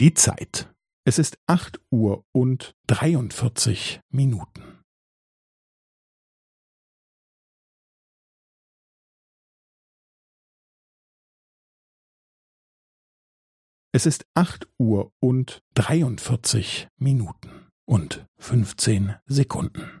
Die Zeit. Es ist acht Uhr und dreiundvierzig Minuten. Es ist acht Uhr und dreiundvierzig Minuten und fünfzehn Sekunden.